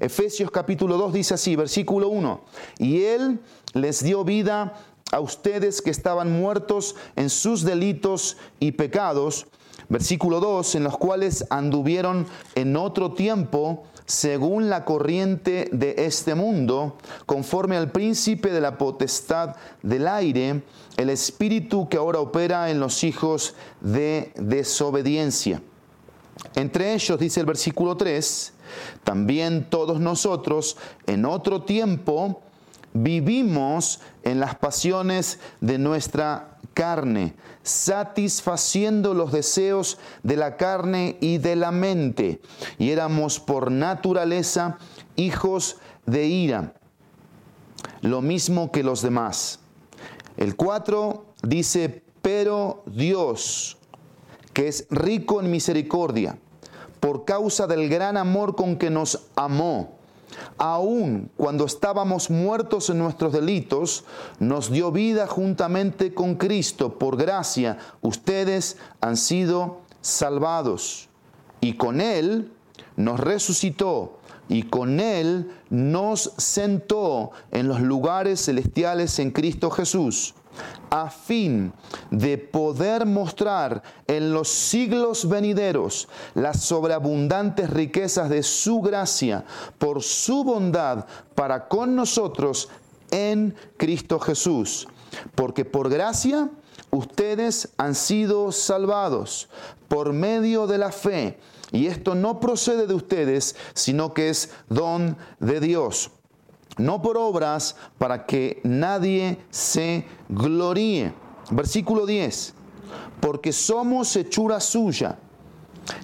Efesios capítulo 2 dice así, versículo 1, y Él les dio vida a ustedes que estaban muertos en sus delitos y pecados, versículo 2, en los cuales anduvieron en otro tiempo según la corriente de este mundo, conforme al príncipe de la potestad del aire, el espíritu que ahora opera en los hijos de desobediencia. Entre ellos, dice el versículo 3, también todos nosotros en otro tiempo vivimos en las pasiones de nuestra carne, satisfaciendo los deseos de la carne y de la mente. Y éramos por naturaleza hijos de ira, lo mismo que los demás. El 4 dice, pero Dios, que es rico en misericordia, por causa del gran amor con que nos amó, aun cuando estábamos muertos en nuestros delitos, nos dio vida juntamente con Cristo. Por gracia, ustedes han sido salvados. Y con Él nos resucitó y con Él nos sentó en los lugares celestiales en Cristo Jesús a fin de poder mostrar en los siglos venideros las sobreabundantes riquezas de su gracia por su bondad para con nosotros en Cristo Jesús. Porque por gracia ustedes han sido salvados por medio de la fe. Y esto no procede de ustedes, sino que es don de Dios no por obras para que nadie se gloríe. Versículo 10, porque somos hechura suya,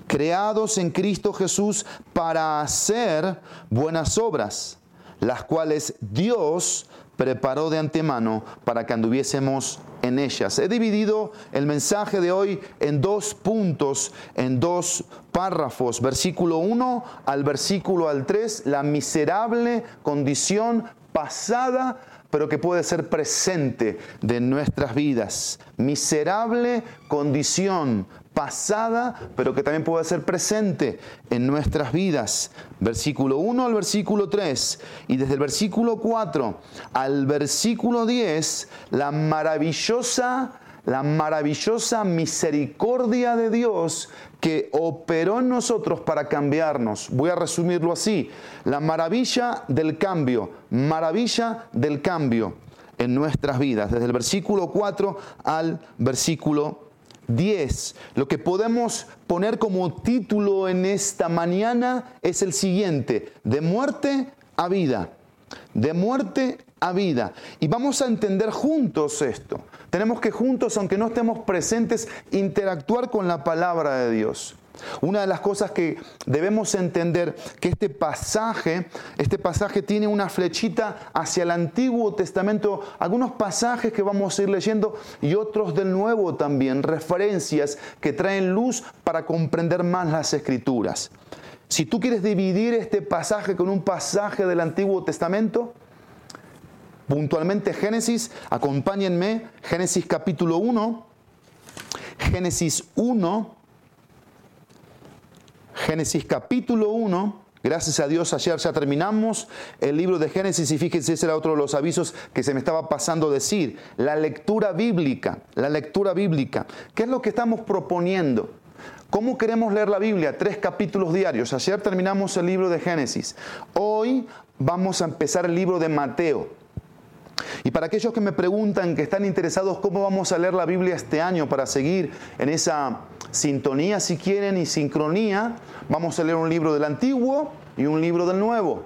creados en Cristo Jesús para hacer buenas obras, las cuales Dios preparó de antemano para que anduviésemos en ellas. He dividido el mensaje de hoy en dos puntos, en dos párrafos, versículo 1 al versículo al 3, la miserable condición pasada pero que puede ser presente de nuestras vidas. Miserable condición pasada, pero que también puede ser presente en nuestras vidas. Versículo 1 al versículo 3 y desde el versículo 4 al versículo 10, la maravillosa la maravillosa misericordia de Dios que operó en nosotros para cambiarnos. Voy a resumirlo así. La maravilla del cambio, maravilla del cambio en nuestras vidas, desde el versículo 4 al versículo 10. Lo que podemos poner como título en esta mañana es el siguiente, de muerte a vida, de muerte a vida. Y vamos a entender juntos esto. Tenemos que juntos, aunque no estemos presentes, interactuar con la palabra de Dios. Una de las cosas que debemos entender que este pasaje, este pasaje tiene una flechita hacia el Antiguo Testamento, algunos pasajes que vamos a ir leyendo y otros del Nuevo también, referencias que traen luz para comprender más las escrituras. Si tú quieres dividir este pasaje con un pasaje del Antiguo Testamento, puntualmente Génesis, acompáñenme, Génesis capítulo 1, Génesis 1, Génesis capítulo 1. Gracias a Dios, ayer ya terminamos el libro de Génesis y fíjense, ese era otro de los avisos que se me estaba pasando decir. La lectura bíblica, la lectura bíblica. ¿Qué es lo que estamos proponiendo? ¿Cómo queremos leer la Biblia? Tres capítulos diarios. Ayer terminamos el libro de Génesis. Hoy vamos a empezar el libro de Mateo. Y para aquellos que me preguntan, que están interesados cómo vamos a leer la Biblia este año para seguir en esa sintonía, si quieren, y sincronía, vamos a leer un libro del Antiguo y un libro del Nuevo.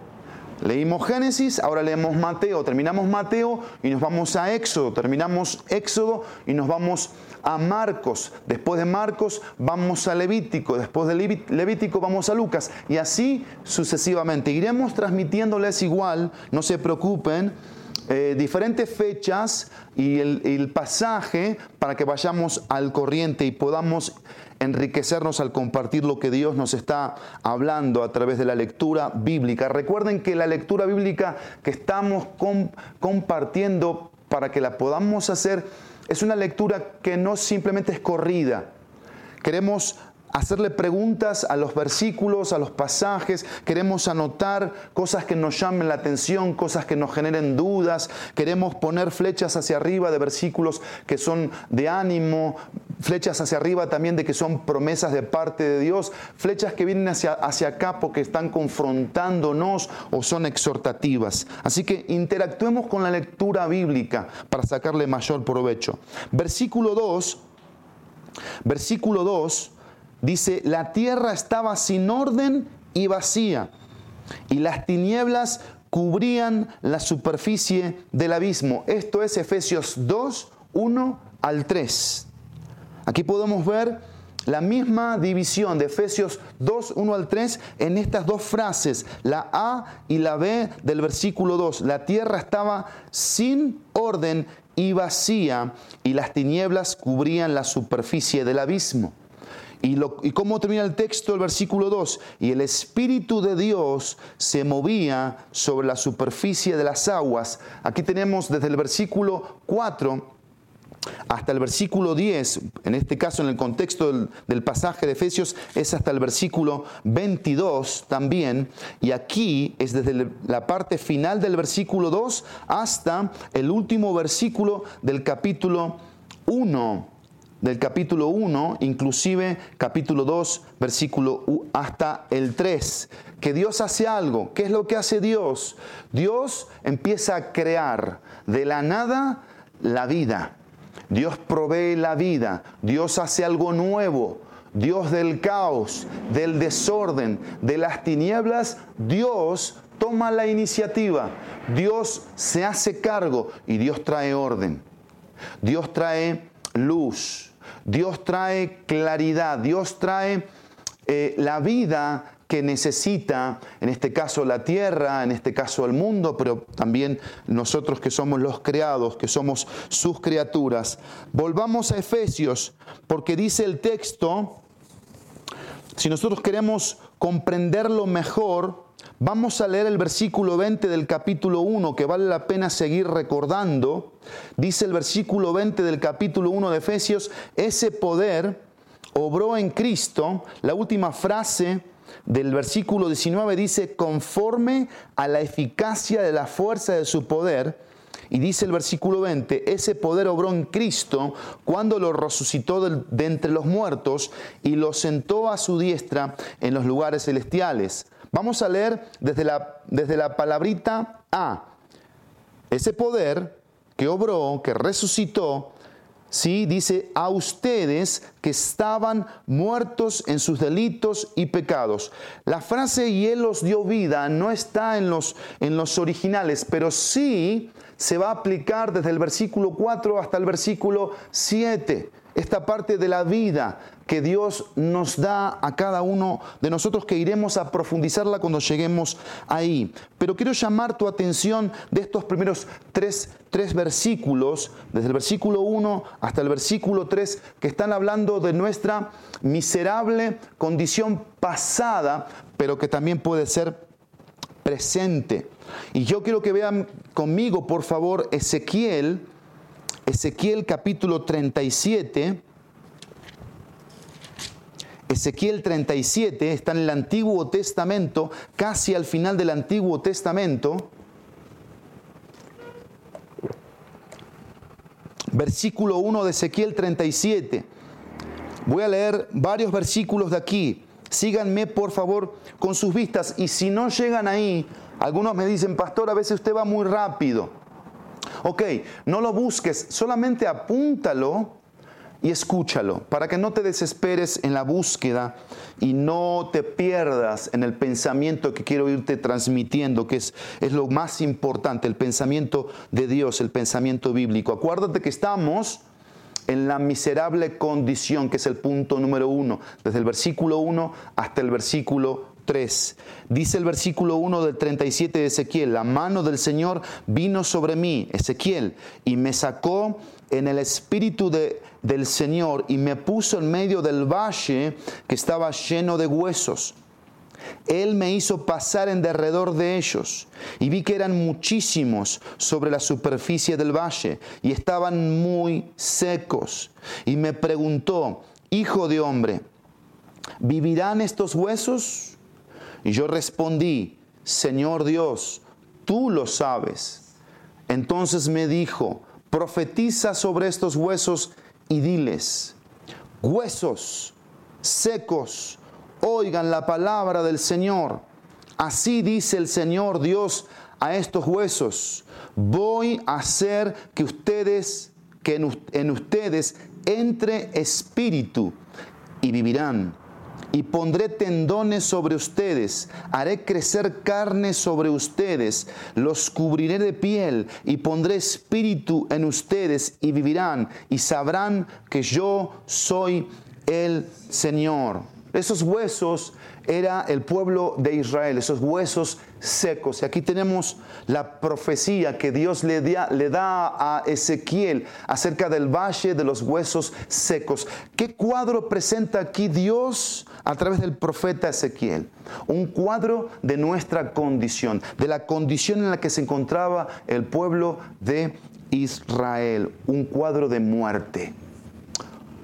Leímos Génesis, ahora leemos Mateo, terminamos Mateo y nos vamos a Éxodo, terminamos Éxodo y nos vamos a Marcos, después de Marcos vamos a Levítico, después de Levítico vamos a Lucas. Y así sucesivamente. Iremos transmitiéndoles igual, no se preocupen, eh, diferentes fechas y el, pasaje para que vayamos al corriente y podamos enriquecernos al compartir lo que Dios nos está hablando a través de la lectura bíblica. Recuerden que la lectura bíblica que estamos compartiendo para que la podamos hacer es una lectura que no simplemente es corrida. Queremos hacerle preguntas a los versículos, a los pasajes, queremos anotar cosas que nos llamen la atención, cosas que nos generen dudas, queremos poner flechas hacia arriba de versículos que son de ánimo, flechas hacia arriba también de que son promesas de parte de Dios, flechas que vienen hacia, hacia acá porque están confrontándonos o son exhortativas. Así que interactuemos con la lectura bíblica para sacarle mayor provecho. Versículo 2, versículo 2 dice, la tierra estaba sin orden y vacía, y las tinieblas cubrían la superficie del abismo. Esto es Efesios 2, 1 al 3. Aquí podemos ver la misma división de Efesios 2, 1 al 3 en estas dos frases, la A y la B del versículo 2. La tierra estaba sin orden y vacía y las tinieblas cubrían la superficie del abismo. Y, lo, y, cómo termina el texto, el versículo 2, y el Espíritu de Dios se movía sobre la superficie de las aguas. Aquí tenemos desde el versículo 4 hasta el versículo 10, en este caso en el contexto del, pasaje de Efesios, es hasta el versículo 22 también, y aquí es desde la parte final del versículo 2 hasta el último versículo del capítulo 1 del capítulo 1, inclusive capítulo 2, versículo hasta el 3, que Dios hace algo. ¿Qué es lo que hace Dios? Dios empieza a crear de la nada la vida. Dios provee la vida, Dios hace algo nuevo, Dios del caos, del desorden, de las tinieblas, Dios toma la iniciativa, Dios se hace cargo y Dios trae orden, Dios trae luz, Dios trae claridad, Dios trae eh, la vida que necesita, en este caso la tierra, en este caso el mundo, pero también nosotros que somos los creados, que somos sus criaturas. Volvamos a Efesios, porque dice el texto, si nosotros queremos comprenderlo mejor, vamos a leer el versículo 20 del capítulo 1, que vale la pena seguir recordando. Dice el versículo 20 del capítulo 1 de Efesios, ese poder obró en Cristo, la última frase del versículo 19 dice, conforme a la eficacia de la fuerza de su poder, y dice el versículo 20, ese poder obró en Cristo cuando lo resucitó de, entre los muertos y lo sentó a su diestra en los lugares celestiales. Vamos a leer desde la, desde la palabrita A. Ese poder que obró, que resucitó, ¿sí? dice, a ustedes que estaban muertos en sus delitos y pecados. La frase y Él los dio vida no está en los, en los originales, pero sí se va a aplicar desde el versículo 4 hasta el versículo 7 esta parte de la vida que Dios nos da a cada uno de nosotros que iremos a profundizarla cuando lleguemos ahí. Pero quiero llamar tu atención de estos primeros tres, tres versículos, desde el versículo 1 hasta el versículo 3, que están hablando de nuestra miserable condición pasada, pero que también puede ser presente. Y yo quiero que vean conmigo, por favor, Ezequiel Ezequiel capítulo 37. Ezequiel 37 está en el Antiguo Testamento, casi al final del Antiguo Testamento. Versículo 1 de Ezequiel 37. Voy a leer varios versículos de aquí. Síganme por favor con sus vistas y si no llegan ahí, algunos me dicen, pastor, a veces usted va muy rápido. Ok, no lo busques, solamente apúntalo y escúchalo, para que no te desesperes en la búsqueda y no te pierdas en el pensamiento que quiero irte transmitiendo, que es, es lo más importante, el pensamiento de Dios, el pensamiento bíblico. Acuérdate que estamos en la miserable condición, que es el punto número uno, desde el versículo 1 hasta el versículo 3. Dice el versículo 1 del 37 de Ezequiel, la mano del Señor vino sobre mí, Ezequiel, y me sacó en el espíritu de, del Señor y me puso en medio del valle que estaba lleno de huesos. Él me hizo pasar en derredor de ellos y vi que eran muchísimos sobre la superficie del valle y estaban muy secos. Y me preguntó, hijo de hombre, ¿vivirán estos huesos? Y yo respondí, Señor Dios, tú lo sabes. Entonces me dijo, profetiza sobre estos huesos y diles, huesos secos, oigan la palabra del Señor. Así dice el Señor Dios a estos huesos, voy a hacer que ustedes, que en, ustedes entre espíritu y vivirán. Y pondré tendones sobre ustedes, haré crecer carne sobre ustedes, los cubriré de piel y pondré espíritu en ustedes y vivirán y sabrán que yo soy el Señor. Esos huesos era el pueblo de Israel, esos huesos secos. Y aquí tenemos la profecía que Dios le da, le da, a Ezequiel acerca del valle de los huesos secos. ¿Qué cuadro presenta aquí Dios a través del profeta Ezequiel? Un cuadro de nuestra condición, de la condición en la que se encontraba el pueblo de Israel, un cuadro de muerte.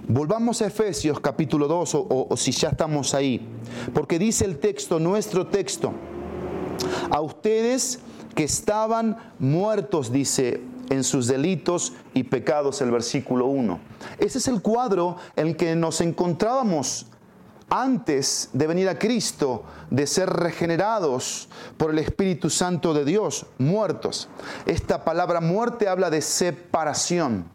Volvamos a Efesios capítulo 2 o, si ya estamos ahí, porque dice el texto, nuestro texto, a ustedes que estaban muertos, dice, en sus delitos y pecados, el versículo 1. Ese es el cuadro en el que nos encontrábamos antes de venir a Cristo, de ser regenerados por el Espíritu Santo de Dios, muertos. Esta palabra muerte habla de separación.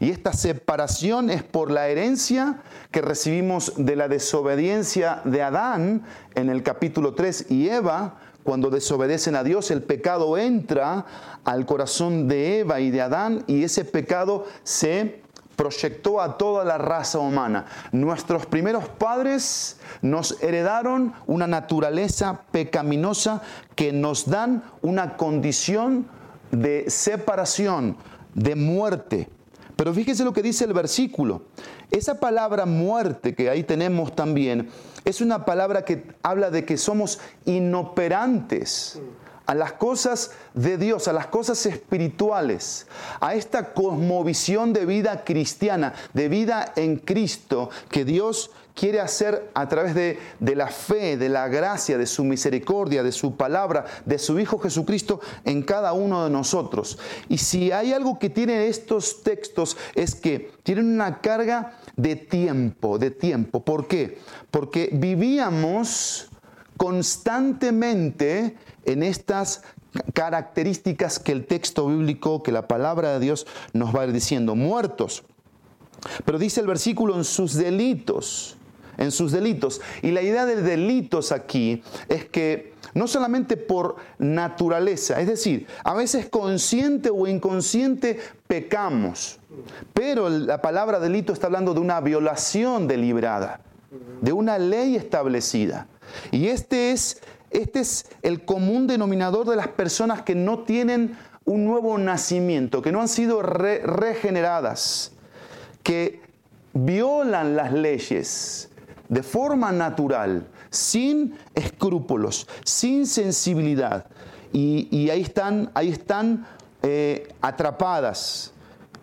Y esta separación es por la herencia que recibimos de la desobediencia de Adán en el capítulo 3 y Eva. Cuando desobedecen a Dios, el pecado entra al corazón de Eva y de Adán y ese pecado se proyectó a toda la raza humana. Nuestros primeros padres nos heredaron una naturaleza pecaminosa que nos dan una condición de separación, de muerte. Pero fíjese lo que dice el versículo. Esa palabra muerte que ahí tenemos también es una palabra que habla de que somos inoperantes a las cosas de Dios, a las cosas espirituales, a esta cosmovisión de vida cristiana, de vida en Cristo que Dios quiere hacer a través de, la fe, de la gracia, de su misericordia, de su palabra, de su Hijo Jesucristo en cada uno de nosotros. Y si hay algo que tienen estos textos es que tienen una carga de tiempo, de tiempo. ¿Por qué? Porque vivíamos constantemente en estas características que el texto bíblico, que la palabra de Dios nos va diciendo, muertos. Pero dice el versículo en sus delitos en sus delitos. Y la idea de delitos aquí es que no solamente por naturaleza, es decir, a veces consciente o inconsciente pecamos, pero la palabra delito está hablando de una violación deliberada, de una ley establecida. Y este es, este es el común denominador de las personas que no tienen un nuevo nacimiento, que no han sido regeneradas, que violan las leyes, de forma natural, sin escrúpulos, sin sensibilidad. Y, ahí están, ahí están eh, atrapadas.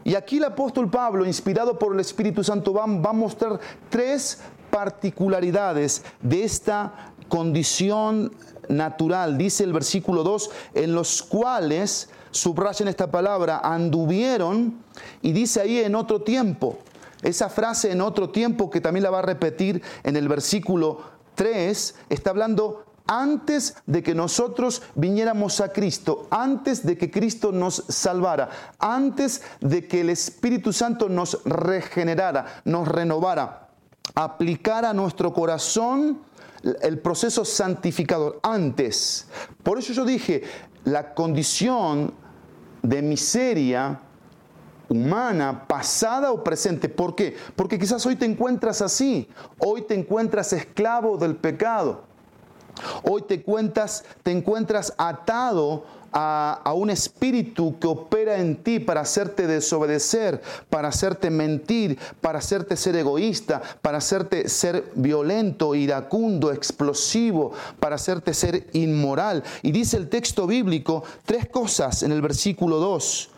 Y aquí el apóstol Pablo, inspirado por el Espíritu Santo, va, va a mostrar tres particularidades de esta condición natural, dice el versículo 2, en los cuales, subrayan esta palabra, anduvieron, y dice ahí en otro tiempo, esa frase en otro tiempo que también la va a repetir en el versículo 3, está hablando antes de que nosotros viniéramos a Cristo, antes de que Cristo nos salvara, antes de que el Espíritu Santo nos regenerara, nos renovara, aplicara a nuestro corazón el proceso santificador, antes. Por eso yo dije, la condición de miseria humana, pasada o presente. ¿Por qué? Porque quizás hoy te encuentras así, hoy te encuentras esclavo del pecado, hoy te, cuentas, te encuentras atado a, a, un espíritu que opera en ti para hacerte desobedecer, para hacerte mentir, para hacerte ser egoísta, para hacerte ser violento, iracundo, explosivo, para hacerte ser inmoral. Y dice el texto bíblico tres cosas en el versículo 2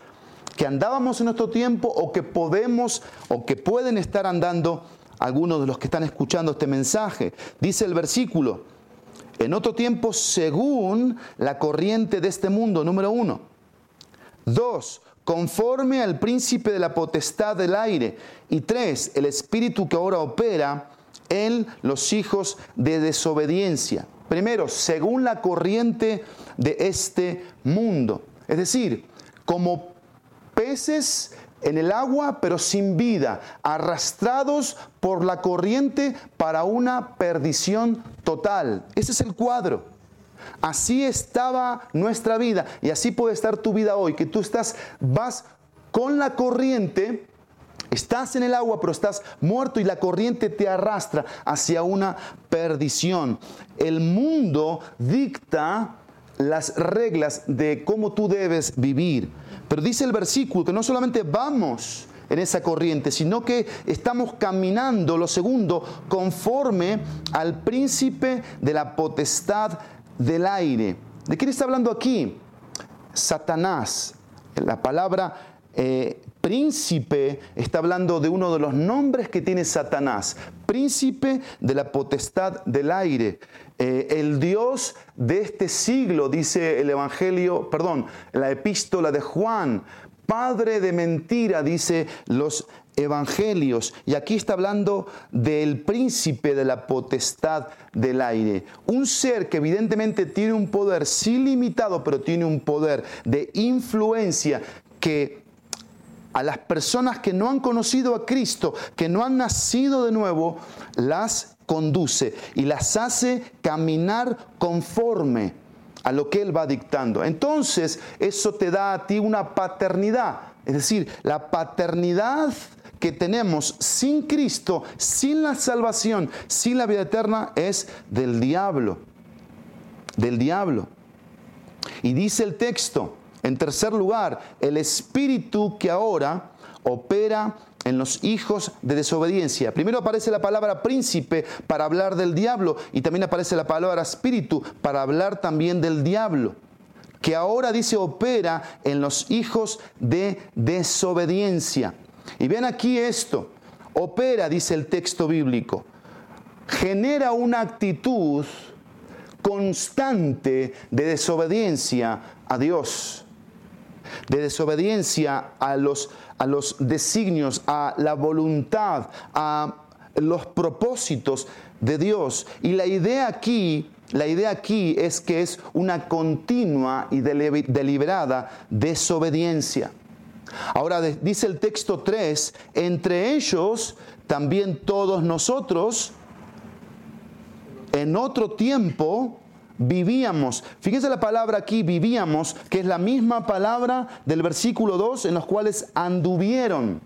que andábamos en nuestro tiempo o que podemos o que pueden estar andando algunos de los que están escuchando este mensaje. Dice el versículo, en otro tiempo según la corriente de este mundo, número uno. Dos, conforme al príncipe de la potestad del aire. Y tres, el espíritu que ahora opera en los hijos de desobediencia. Primero, según la corriente de este mundo. Es decir, como peces en el agua, pero sin vida, arrastrados por la corriente para una perdición total. Ese es el cuadro. Así estaba nuestra vida y así puede estar tu vida hoy, que tú estás, vas con la corriente, estás en el agua, pero estás muerto y la corriente te arrastra hacia una perdición. El mundo dicta las reglas de cómo tú debes vivir. Pero dice el versículo que no solamente vamos en esa corriente, sino que estamos caminando, lo segundo, conforme al príncipe de la potestad del aire. ¿De quién está hablando aquí? Satanás. La palabra eh, príncipe está hablando de uno de los nombres que tiene Satanás, príncipe de la potestad del aire. Eh, el Dios de este siglo, dice el Evangelio, perdón, la epístola de Juan, padre de mentira, dice los evangelios. Y aquí está hablando del príncipe de la potestad del aire. Un ser que evidentemente tiene un poder, sí limitado, pero tiene un poder de influencia que a las personas que no han conocido a Cristo, que no han nacido de nuevo, las conduce y las hace caminar conforme a lo que Él va dictando. Entonces, eso te da a ti una paternidad. Es decir, la paternidad que tenemos sin Cristo, sin la salvación, sin la vida eterna, es del diablo. Del diablo. Y dice el texto, en tercer lugar, el espíritu que ahora opera en los hijos de desobediencia. Primero aparece la palabra príncipe para hablar del diablo y también aparece la palabra espíritu para hablar también del diablo, que ahora dice opera en los hijos de desobediencia. Y ven aquí esto, opera, dice el texto bíblico, genera una actitud constante de desobediencia a Dios de desobediencia a los, a los designios, a la voluntad, a los propósitos de Dios. Y la idea aquí, la idea aquí es que es una continua y deliberada desobediencia. Ahora dice el texto 3, entre ellos también todos nosotros en otro tiempo vivíamos. Fíjense la palabra aquí, vivíamos, que es la misma palabra del versículo 2 en los cuales anduvieron.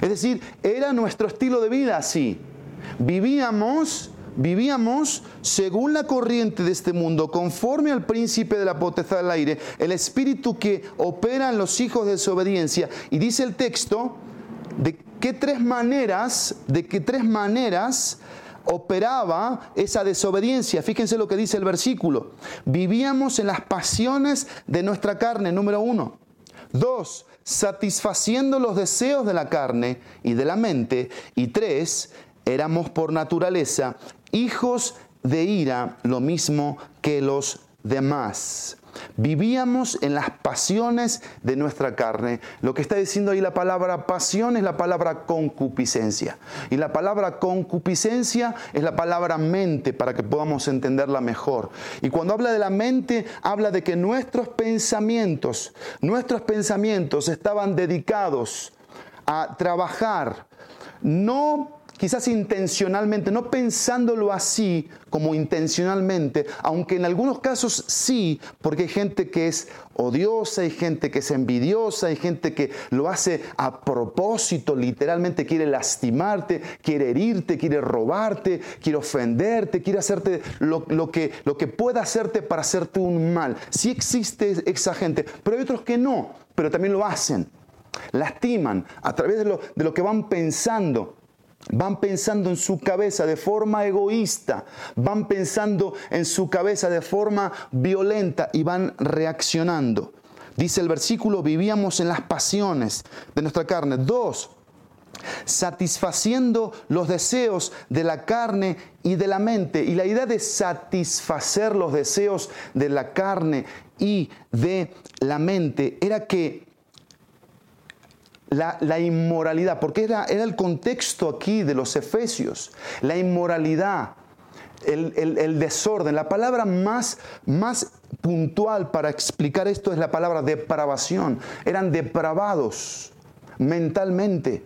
Es decir, era nuestro estilo de vida así. Vivíamos, vivíamos según la corriente de este mundo, conforme al príncipe de la potestad del aire, el espíritu que opera en los hijos de desobediencia. Y dice el texto, de qué tres maneras, de qué tres maneras operaba esa desobediencia. Fíjense lo que dice el versículo. Vivíamos en las pasiones de nuestra carne, número uno. Dos, satisfaciendo los deseos de la carne y de la mente. Y tres, éramos por naturaleza hijos de ira, lo mismo que los demás. Vivíamos en las pasiones de nuestra carne. Lo que está diciendo ahí la palabra pasión es la palabra concupiscencia. Y la palabra concupiscencia es la palabra mente para que podamos entenderla mejor. Y cuando habla de la mente, habla de que nuestros pensamientos, nuestros pensamientos estaban dedicados a trabajar no quizás intencionalmente, no pensándolo así como intencionalmente, aunque en algunos casos sí, porque hay gente que es odiosa, hay gente que es envidiosa, hay gente que lo hace a propósito, literalmente quiere lastimarte, quiere herirte, quiere robarte, quiere ofenderte, quiere hacerte lo, que, pueda hacerte para hacerte un mal. Sí existe esa gente, pero hay otros que no, pero también lo hacen. Lastiman a través de lo, de lo que van pensando Van pensando en su cabeza de forma egoísta, van pensando en su cabeza de forma violenta y van reaccionando. Dice el versículo, vivíamos en las pasiones de nuestra carne. Dos, satisfaciendo los deseos de la carne y de la mente. Y la idea de satisfacer los deseos de la carne y de la mente era que la, inmoralidad, porque era, el contexto aquí de los efesios, la inmoralidad, el, desorden. La palabra más, más puntual para explicar esto es la palabra depravación. Eran depravados mentalmente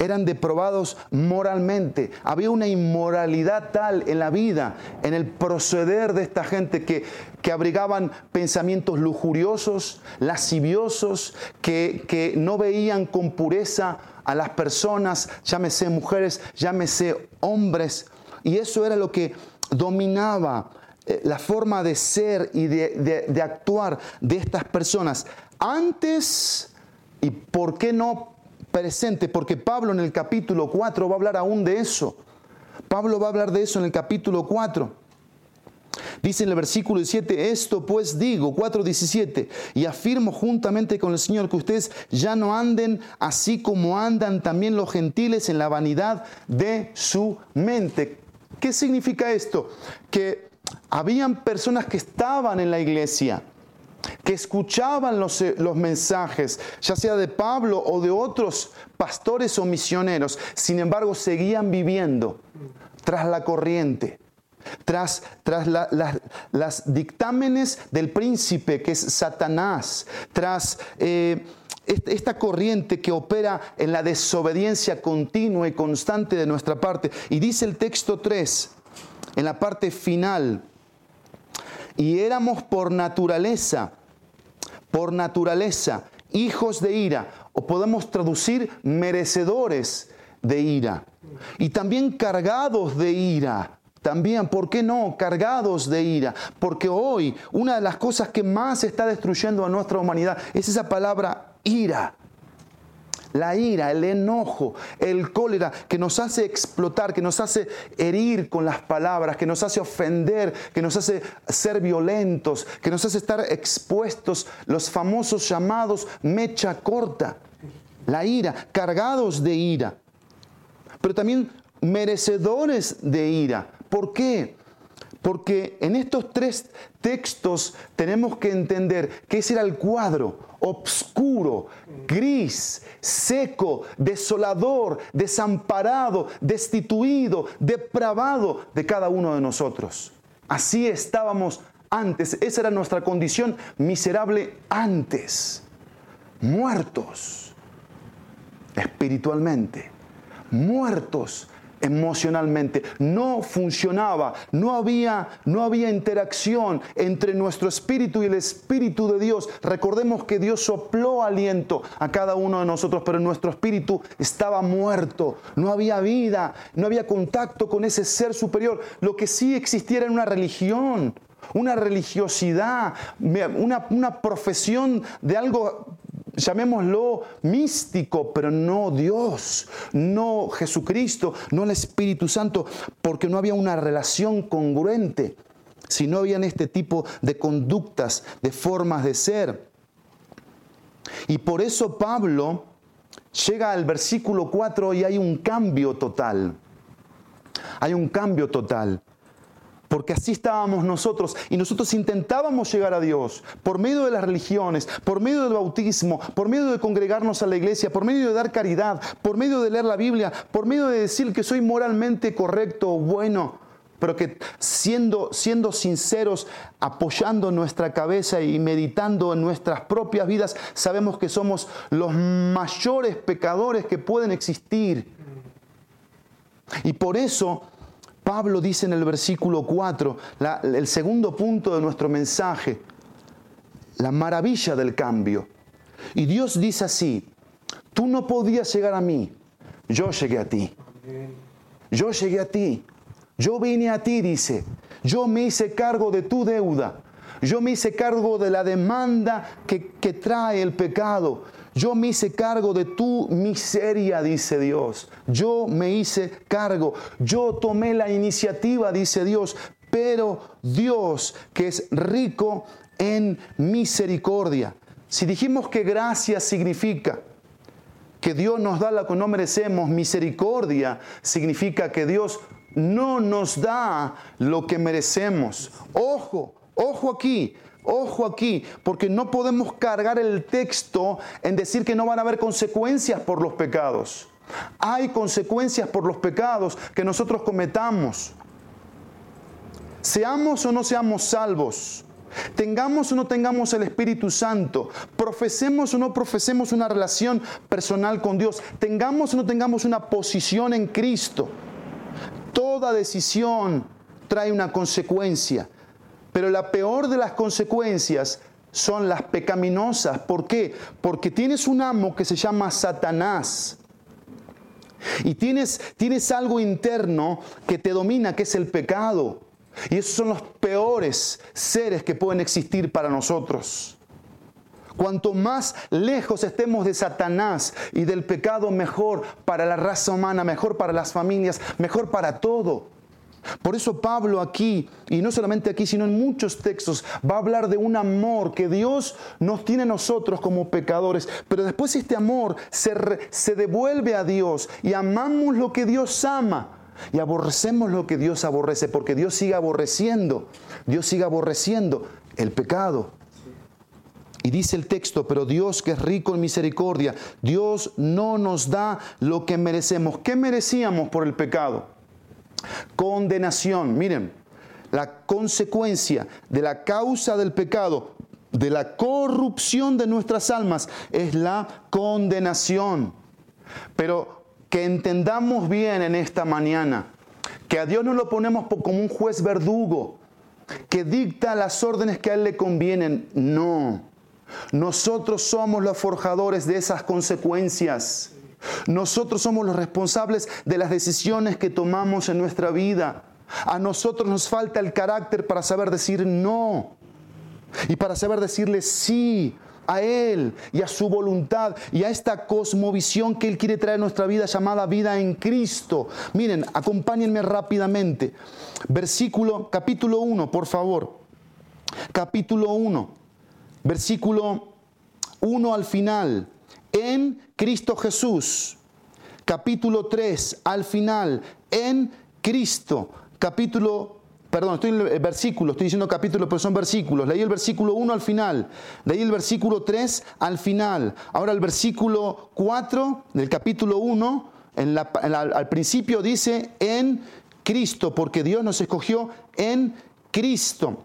eran deprobados moralmente. Había una inmoralidad tal en la vida, en el proceder de esta gente que, que abrigaban pensamientos lujuriosos, lasciviosos, que, que no veían con pureza a las personas, llámese mujeres, llámese hombres. Y eso era lo que dominaba eh, la forma de ser y de, de actuar de estas personas. Antes, y por qué no presente, porque Pablo en el capítulo 4 va a hablar aún de eso. Pablo va a hablar de eso en el capítulo 4. Dice en el versículo 17, esto pues digo, 4.17, y afirmo juntamente con el Señor que ustedes ya no anden así como andan también los gentiles en la vanidad de su mente. ¿Qué significa esto? Que habían personas que estaban en la iglesia, que escuchaban los, eh, los, mensajes, ya sea de Pablo o de otros pastores o misioneros, sin embargo seguían viviendo tras la corriente, tras, tras las dictámenes del príncipe que es Satanás, tras... Eh, esta corriente que opera en la desobediencia continua y constante de nuestra parte. Y dice el texto 3, en la parte final, y éramos por naturaleza, por naturaleza, hijos de ira, o podemos traducir merecedores de ira, y también cargados de ira. También, ¿por qué no? Cargados de ira. Porque hoy una de las cosas que más está destruyendo a nuestra humanidad es esa palabra ira la ira, el enojo, el cólera, que nos hace explotar, que nos hace herir con las palabras, que nos hace ofender, que nos hace ser violentos, que nos hace estar expuestos, los famosos llamados mecha corta, la ira, cargados de ira, pero también merecedores de ira. ¿Por qué? Porque en estos tres textos tenemos que entender que ese era el cuadro obscuro, gris, seco, desolador, desamparado, destituido, depravado de cada uno de nosotros. Así estábamos antes, esa era nuestra condición miserable antes, muertos espiritualmente, muertos emocionalmente. No funcionaba, no había, no había interacción entre nuestro espíritu y el espíritu de Dios. Recordemos que Dios sopló aliento a cada uno de nosotros, pero nuestro espíritu estaba muerto, no había vida, no había contacto con ese ser superior. Lo que sí existiera era una religión, una religiosidad, una, una profesión de algo llamémoslo místico, pero no Dios, no Jesucristo, no el Espíritu Santo, porque no había una relación congruente, si no habían este tipo de conductas, de formas de ser. Y por eso Pablo llega al versículo 4 y hay un cambio total. Hay un cambio total porque así estábamos nosotros y nosotros intentábamos llegar a Dios por medio de las religiones, por medio del bautismo, por medio de congregarnos a la iglesia, por medio de dar caridad, por medio de leer la Biblia, por medio de decir que soy moralmente correcto o bueno, pero que siendo, siendo sinceros, apoyando nuestra cabeza y meditando en nuestras propias vidas, sabemos que somos los mayores pecadores que pueden existir. Y por eso Pablo dice en el versículo 4, el segundo punto de nuestro mensaje, la maravilla del cambio. Y Dios dice así, tú no podías llegar a mí, yo llegué a ti. Yo llegué a ti. Yo vine a ti, dice. Yo me hice cargo de tu deuda. Yo me hice cargo de la demanda que, que trae el pecado. Yo me hice cargo de tu miseria, dice Dios. Yo me hice cargo. Yo tomé la iniciativa, dice Dios. Pero Dios, que es rico en misericordia. Si dijimos que gracia significa que Dios nos da lo que no merecemos, misericordia, significa que Dios no nos da lo que merecemos. Ojo, ojo aquí, ojo aquí, porque no podemos cargar el texto en decir que no van a haber consecuencias por los pecados. Hay consecuencias por los pecados que nosotros cometamos. Seamos o no seamos salvos. Tengamos o no tengamos el Espíritu Santo, profesemos o no profesemos una relación personal con Dios, tengamos o no tengamos una posición en Cristo, toda decisión trae una consecuencia, pero la peor de las consecuencias son las pecaminosas. ¿Por qué? Porque tienes un amo que se llama Satanás. Y tienes, tienes algo interno que te domina, que es el pecado. Y esos son los peores seres que pueden existir para nosotros. Cuanto más lejos estemos de Satanás y del pecado, mejor para la raza humana, mejor para las familias, mejor para todo. Por eso Pablo aquí, y no solamente aquí, sino en muchos textos, va a hablar de un amor que Dios nos tiene a nosotros como pecadores, pero después este amor se, se devuelve a Dios y amamos lo que Dios ama y aborrecemos lo que Dios aborrece, porque Dios sigue aborreciendo, Dios sigue aborreciendo el pecado. Y dice el texto, pero Dios que es rico en misericordia, Dios no nos da lo que merecemos. ¿Qué merecíamos por el pecado? Condenación. Miren, la consecuencia de la causa del pecado, de la corrupción de nuestras almas, es la condenación. Pero que entendamos bien en esta mañana que a Dios no lo ponemos como un juez verdugo que dicta las órdenes que a Él le convienen. No. Nosotros somos los forjadores de esas consecuencias. Nosotros somos los responsables de las decisiones que tomamos en nuestra vida. A nosotros nos falta el carácter para saber decir no y para saber decirle sí a Él y a su voluntad y a esta cosmovisión que Él quiere traer a nuestra vida llamada vida en Cristo. Miren, acompáñenme rápidamente. Versículo, capítulo 1, por favor. Capítulo 1, versículo 1 al final. En Cristo Jesús. Capítulo 3, al final. En Cristo. Capítulo Perdón, estoy en el versículo, estoy diciendo capítulo, pero son versículos. Leí el versículo 1 al final, leí el versículo 3 al final. Ahora el versículo 4 del capítulo 1, al principio dice en Cristo, porque Dios nos escogió en Cristo.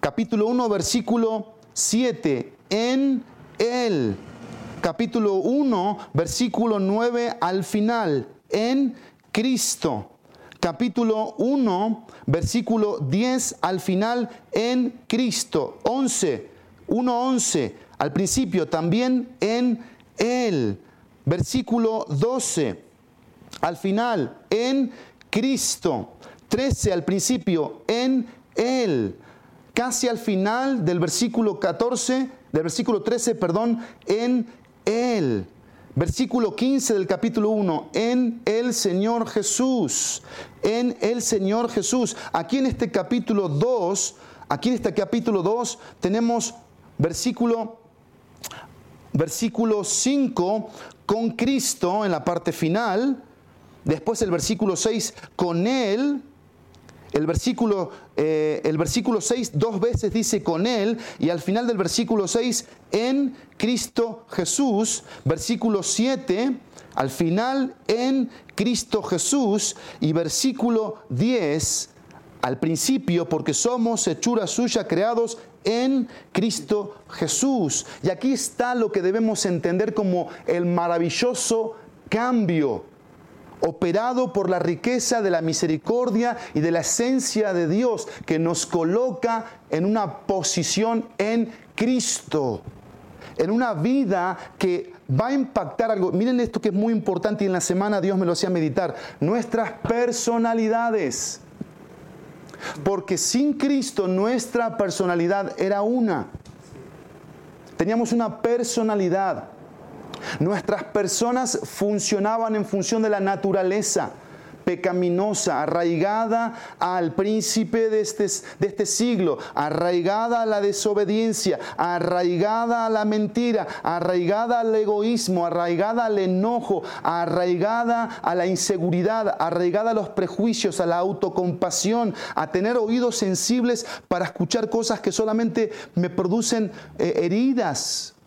Capítulo 1, versículo 7, en Él. Capítulo 1, versículo 9 al final, en Cristo capítulo 1, versículo 10 al final, en Cristo. 11, 1, 11, al principio también en Él. Versículo 12, al final, en Cristo. 13 al principio, en Él. Casi al final del versículo 14, del versículo 13, perdón, en Él. Versículo 15 del capítulo 1, en el Señor Jesús, en el Señor Jesús. Aquí en este capítulo 2, aquí en este capítulo 2 tenemos versículo versículo 5 con Cristo en la parte final, después el versículo 6 con Él, el versículo, eh, el versículo 6 dos veces dice con Él y al final del versículo 6 en Cristo Jesús. Versículo 7 al final en Cristo Jesús y versículo 10 al principio porque somos hechura suya creados en Cristo Jesús. Y aquí está lo que debemos entender como el maravilloso cambio operado por la riqueza de la misericordia y de la esencia de Dios que nos coloca en una posición en Cristo, en una vida que va a impactar algo. Miren esto que es muy importante y en la semana Dios me lo hacía meditar, nuestras personalidades. Porque sin Cristo nuestra personalidad era una. Teníamos una personalidad. Nuestras personas funcionaban en función de la naturaleza, pecaminosa, arraigada al príncipe de este, de este siglo, arraigada a la desobediencia, arraigada a la mentira, arraigada al egoísmo, arraigada al enojo, arraigada a la inseguridad, arraigada a los prejuicios, a la autocompasión, a tener oídos sensibles para escuchar cosas que solamente me producen eh, heridas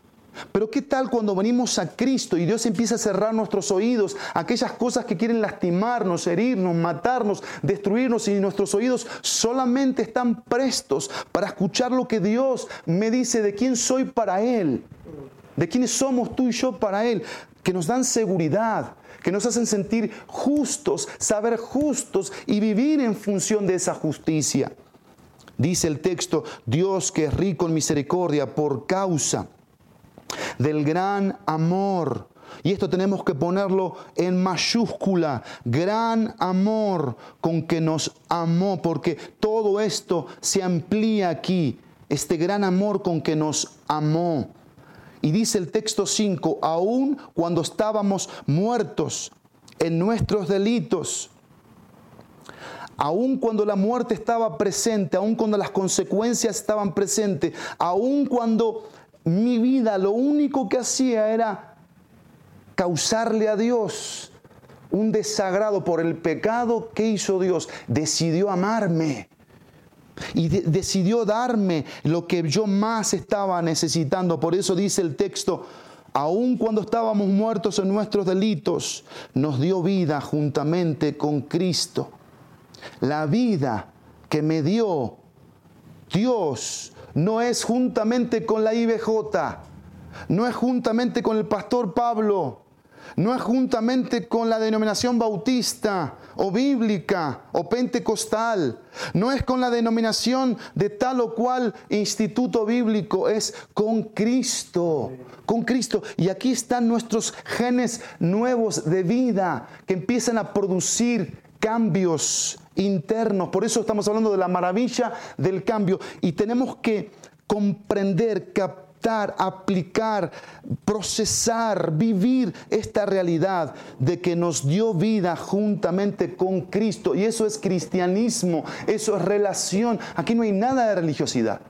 pero ¿qué tal cuando venimos a Cristo y Dios empieza a cerrar nuestros oídos aquellas cosas que quieren lastimarnos, herirnos, matarnos, destruirnos y nuestros oídos solamente están prestos para escuchar lo que Dios me dice de quién soy para Él, de quiénes somos tú y yo para Él, que nos dan seguridad, que nos hacen sentir justos, saber justos y vivir en función de esa justicia. Dice el texto, Dios que es rico en misericordia por causa del gran amor. Y esto tenemos que ponerlo en mayúscula, gran amor con que nos amó, porque todo esto se amplía aquí, este gran amor con que nos amó. Y dice el texto 5, aún cuando estábamos muertos en nuestros delitos, aun cuando la muerte estaba presente, aun cuando las consecuencias estaban presentes, aun cuando mi vida lo único que hacía era causarle a Dios un desagrado por el pecado que hizo Dios. Decidió amarme y decidió darme lo que yo más estaba necesitando. Por eso dice el texto, aun cuando estábamos muertos en nuestros delitos, nos dio vida juntamente con Cristo. La vida que me dio Dios no es juntamente con la IBJ, no es juntamente con el pastor Pablo, no es juntamente con la denominación bautista o bíblica o pentecostal, no es con la denominación de tal o cual instituto bíblico, es con Cristo, con Cristo. Y aquí están nuestros genes nuevos de vida que empiezan a producir cambios internos. Por eso estamos hablando de la maravilla del cambio y tenemos que comprender, captar, aplicar, procesar, vivir esta realidad de que nos dio vida juntamente con Cristo. Y eso es cristianismo, eso es relación. Aquí no hay nada de religiosidad.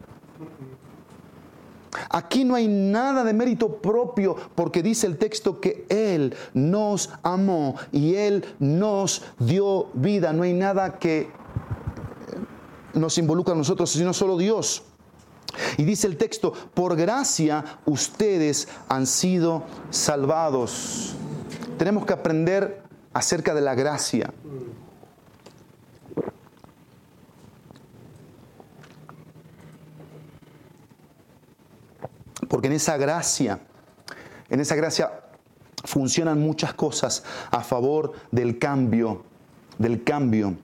Aquí no hay nada de mérito propio porque dice el texto que Él nos amó y Él nos dio vida. No hay nada que nos involucra a nosotros, sino solo Dios. Y dice el texto, por gracia ustedes han sido salvados. Tenemos que aprender acerca de la gracia. Porque en esa gracia, en esa gracia funcionan muchas cosas a favor del cambio, del cambio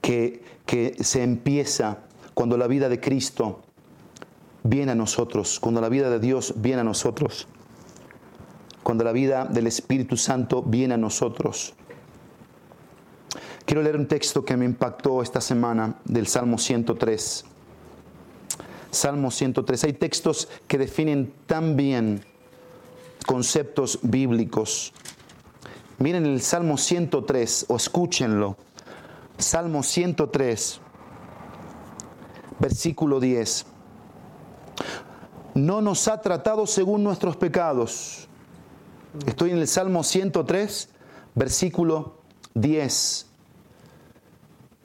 que, que se empieza cuando la vida de Cristo viene a nosotros, cuando la vida de Dios viene a nosotros, cuando la vida del Espíritu Santo viene a nosotros. Quiero leer un texto que me impactó esta semana del Salmo 103. Salmo 103. Hay textos que definen tan bien conceptos bíblicos. Miren el Salmo 103 o escúchenlo. Salmo 103, versículo 10. No nos ha tratado según nuestros pecados. Estoy en el Salmo 103, versículo 10,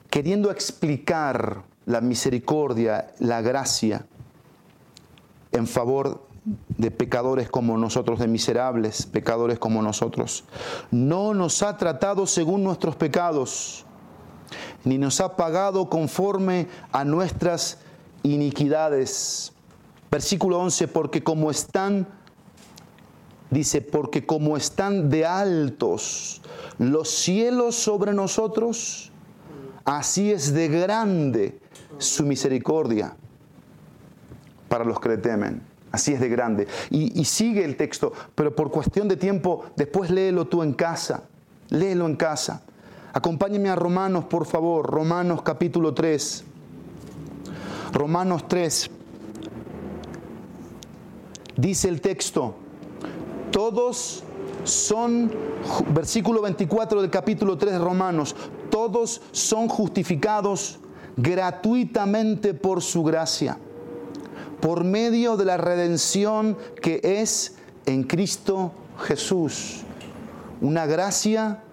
queriendo explicar la misericordia, la gracia en favor de pecadores como nosotros, de miserables pecadores como nosotros. No nos ha tratado según nuestros pecados, ni nos ha pagado conforme a nuestras iniquidades. Versículo 11, porque como están, dice, porque como están de altos los cielos sobre nosotros, así es de grande su misericordia para los que le temen. Así es de grande. Y, sigue el texto, pero por cuestión de tiempo, después léelo tú en casa. Léelo en casa. Acompáñeme a Romanos, por favor. Romanos capítulo 3. Romanos 3. Dice el texto, todos son, versículo 24 del capítulo 3 de Romanos, todos son justificados gratuitamente por su gracia, por medio de la redención que es en Cristo Jesús. Una gracia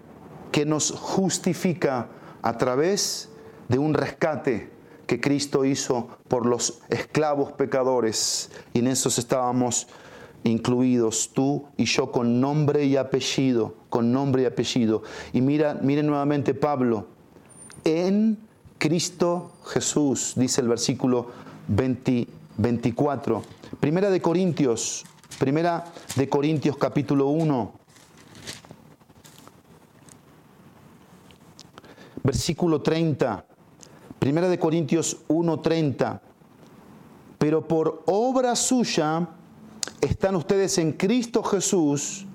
que nos justifica a través de un rescate que Cristo hizo por los esclavos pecadores. Y en esos estábamos incluidos tú y yo con nombre y apellido, con nombre y apellido. Y mira, mire nuevamente Pablo, en Cristo Jesús, dice el versículo 24. Primera de Corintios, primera de Corintios capítulo 1. Versículo 30. Primera de Corintios 1:30. Pero por obra suya están ustedes en Cristo Jesús,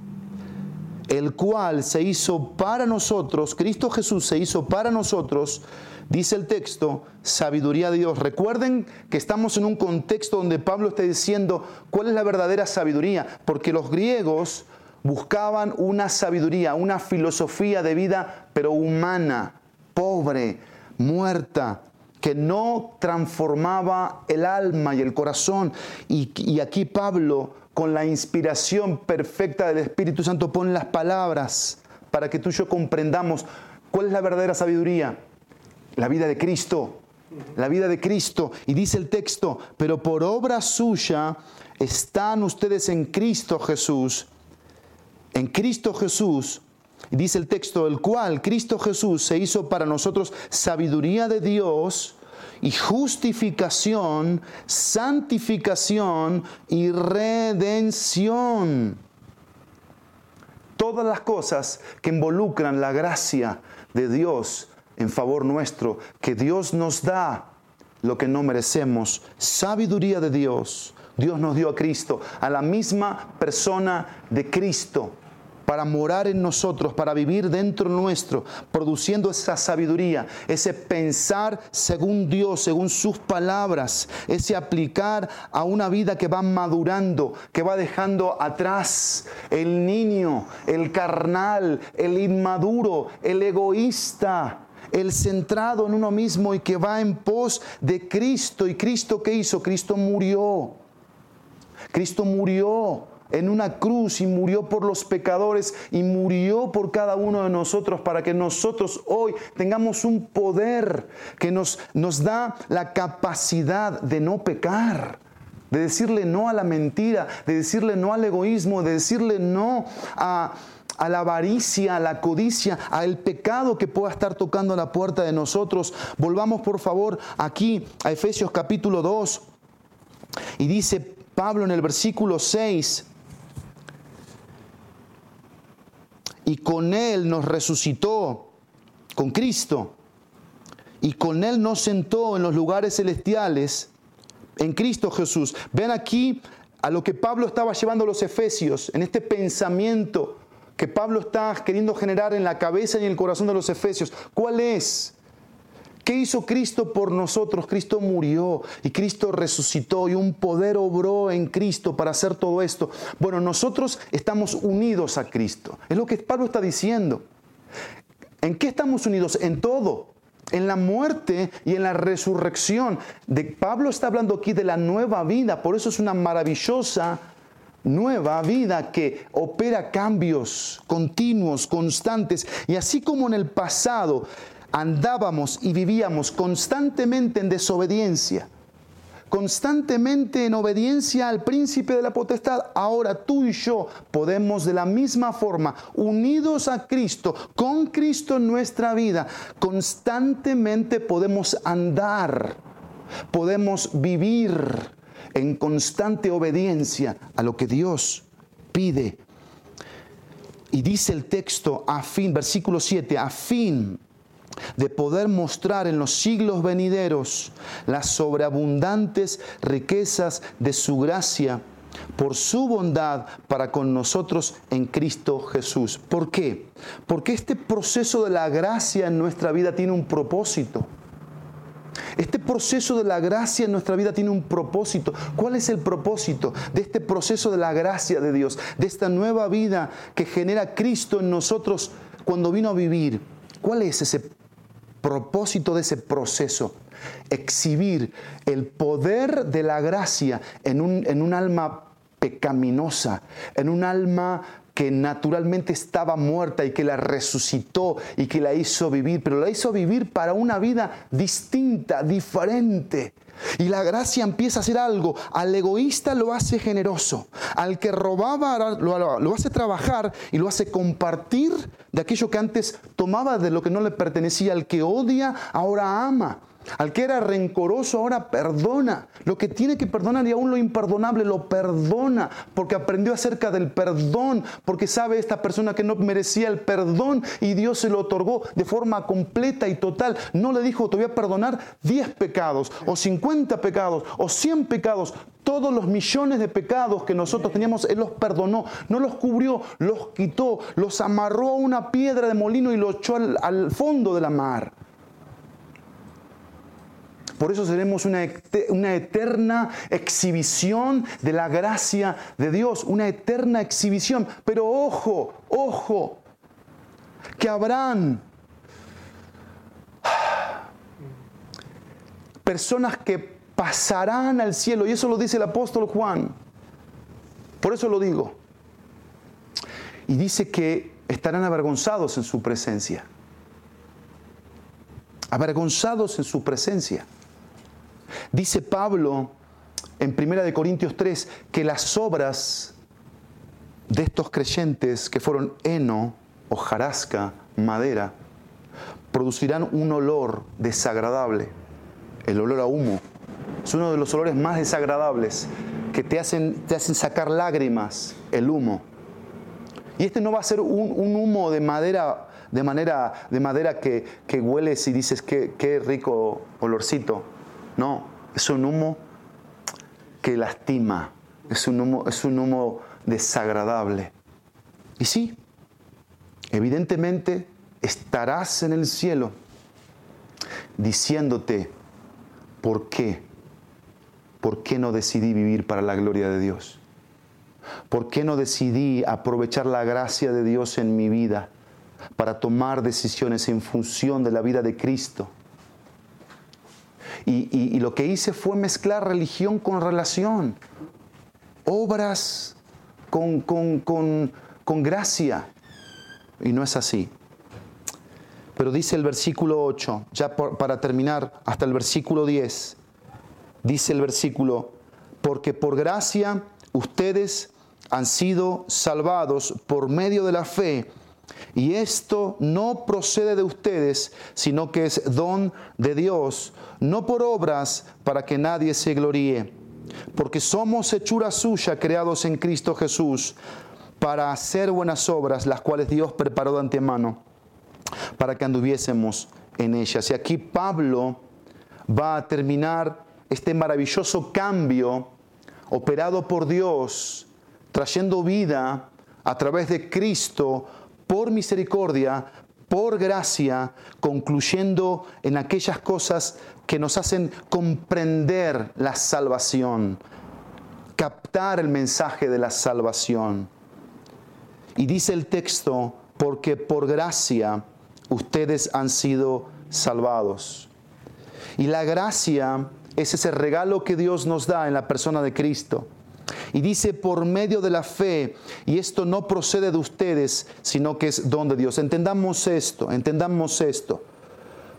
el cual se hizo para nosotros, Cristo Jesús se hizo para nosotros, dice el texto, sabiduría de Dios. Recuerden que estamos en un contexto donde Pablo está diciendo cuál es la verdadera sabiduría, porque los griegos buscaban una sabiduría, una filosofía de vida, pero humana, pobre, muerta, que no transformaba el alma y el corazón. Y, aquí Pablo, con la inspiración perfecta del Espíritu Santo, pone las palabras para que tú y yo comprendamos cuál es la verdadera sabiduría. La vida de Cristo, la vida de Cristo. Y dice el texto, pero por obra suya están ustedes en Cristo Jesús. En Cristo Jesús y dice el texto, el cual Cristo Jesús se hizo para nosotros sabiduría de Dios y justificación, santificación y redención. Todas las cosas que involucran la gracia de Dios en favor nuestro, que Dios nos da lo que no merecemos, sabiduría de Dios. Dios nos dio a Cristo, a la misma persona de Cristo para morar en nosotros, para vivir dentro nuestro, produciendo esa sabiduría, ese pensar según Dios, según sus palabras, ese aplicar a una vida que va madurando, que va dejando atrás el niño, el carnal, el inmaduro, el egoísta el centrado en uno mismo y que va en pos de Cristo. ¿Y Cristo qué hizo? Cristo murió. Cristo murió en una cruz y murió por los pecadores y murió por cada uno de nosotros para que nosotros hoy tengamos un poder que nos, nos da la capacidad de no pecar de decirle no a la mentira, de decirle no al egoísmo, de decirle no a, a, la avaricia, a la codicia, al pecado que pueda estar tocando la puerta de nosotros. Volvamos por favor aquí a Efesios capítulo 2 y dice Pablo en el versículo 6, y con Él nos resucitó, con Cristo, y con Él nos sentó en los lugares celestiales, en Cristo Jesús. Ven aquí a lo que Pablo estaba llevando a los efesios, en este pensamiento que Pablo está queriendo generar en la cabeza y en el corazón de los efesios. ¿Cuál es? ¿Qué hizo Cristo por nosotros? Cristo murió y Cristo resucitó y un poder obró en Cristo para hacer todo esto. Bueno, nosotros estamos unidos a Cristo. Es lo que Pablo está diciendo. ¿En qué estamos unidos? En todo. En la muerte y en la resurrección. De, Pablo está hablando aquí de la nueva vida. Por eso es una maravillosa nueva vida que opera cambios continuos, constantes. Y así como en el pasado andábamos y vivíamos constantemente en desobediencia, constantemente en obediencia al príncipe de la potestad, ahora tú y yo podemos de la misma forma, unidos a Cristo, con Cristo en nuestra vida, constantemente podemos andar, podemos vivir en constante obediencia a lo que Dios pide. Y dice el texto, a fin, versículo 7, a fin de poder mostrar en los siglos venideros las sobreabundantes riquezas de su gracia por su bondad para con nosotros en Cristo Jesús. ¿Por qué? Porque este proceso de la gracia en nuestra vida tiene un propósito. Este proceso de la gracia en nuestra vida tiene un propósito. ¿Cuál es el propósito de este proceso de la gracia de Dios? De esta nueva vida que genera Cristo en nosotros cuando vino a vivir. ¿Cuál es ese propósito de ese proceso? Exhibir el poder de la gracia en un, en un alma pecaminosa, en un alma que naturalmente estaba muerta y que la resucitó y que la hizo vivir, pero la hizo vivir para una vida distinta, diferente. Y la gracia empieza a hacer algo. Al egoísta lo hace generoso. Al que robaba lo, lo, hace trabajar y lo hace compartir de aquello que antes tomaba de lo que no le pertenecía. Al que odia ahora ama. Al que era rencoroso ahora perdona. Lo que tiene que perdonar y aún lo imperdonable lo perdona porque aprendió acerca del perdón, porque sabe esta persona que no merecía el perdón y Dios se lo otorgó de forma completa y total. No le dijo, te voy a perdonar 10 pecados o 50 pecados o 100 pecados. Todos los millones de pecados que nosotros teníamos, Él los perdonó, no los cubrió, los quitó, los amarró a una piedra de molino y los echó al, al fondo de la mar. Por eso seremos una, eterna exhibición de la gracia de Dios, una eterna exhibición. Pero ojo, ojo, que habrán personas que pasarán al cielo, y eso lo dice el apóstol Juan. Por eso lo digo. Y dice que estarán avergonzados en su presencia. Avergonzados en su presencia. Dice Pablo en 1 Corintios 3 que las obras de estos creyentes que fueron heno, hojarasca, madera, producirán un olor desagradable, el olor a humo. Es uno de los olores más desagradables que te hacen, te hacen sacar lágrimas, el humo. Y este no va a ser un, humo de madera, de, manera, de madera que, hueles y dices qué, qué rico olorcito. No, es un humo que lastima, es un humo, es un humo desagradable. Y sí, evidentemente estarás en el cielo diciéndote, ¿por qué? ¿Por qué no decidí vivir para la gloria de Dios? ¿Por qué no decidí aprovechar la gracia de Dios en mi vida para tomar decisiones en función de la vida de Cristo? Y, lo que hice fue mezclar religión con relación, obras con, con gracia. Y no es así. Pero dice el versículo 8, ya para terminar, hasta el versículo 10, dice el versículo, porque por gracia ustedes han sido salvados por medio de la fe y esto no procede de ustedes, sino que es don de Dios, no por obras para que nadie se gloríe, porque somos hechura suya, creados en Cristo Jesús, para hacer buenas obras, las cuales Dios preparó de antemano, para que anduviésemos en ellas. Y aquí Pablo va a terminar este maravilloso cambio operado por Dios, trayendo vida a través de Cristo por misericordia, por gracia, concluyendo en aquellas cosas que nos hacen comprender la salvación, captar el mensaje de la salvación. Y dice el texto, porque por gracia ustedes han sido salvados. Y la gracia es ese regalo que Dios nos da en la persona de Cristo. Y dice por medio de la fe, y esto no procede de ustedes, sino que es don de Dios. Entendamos esto, entendamos esto,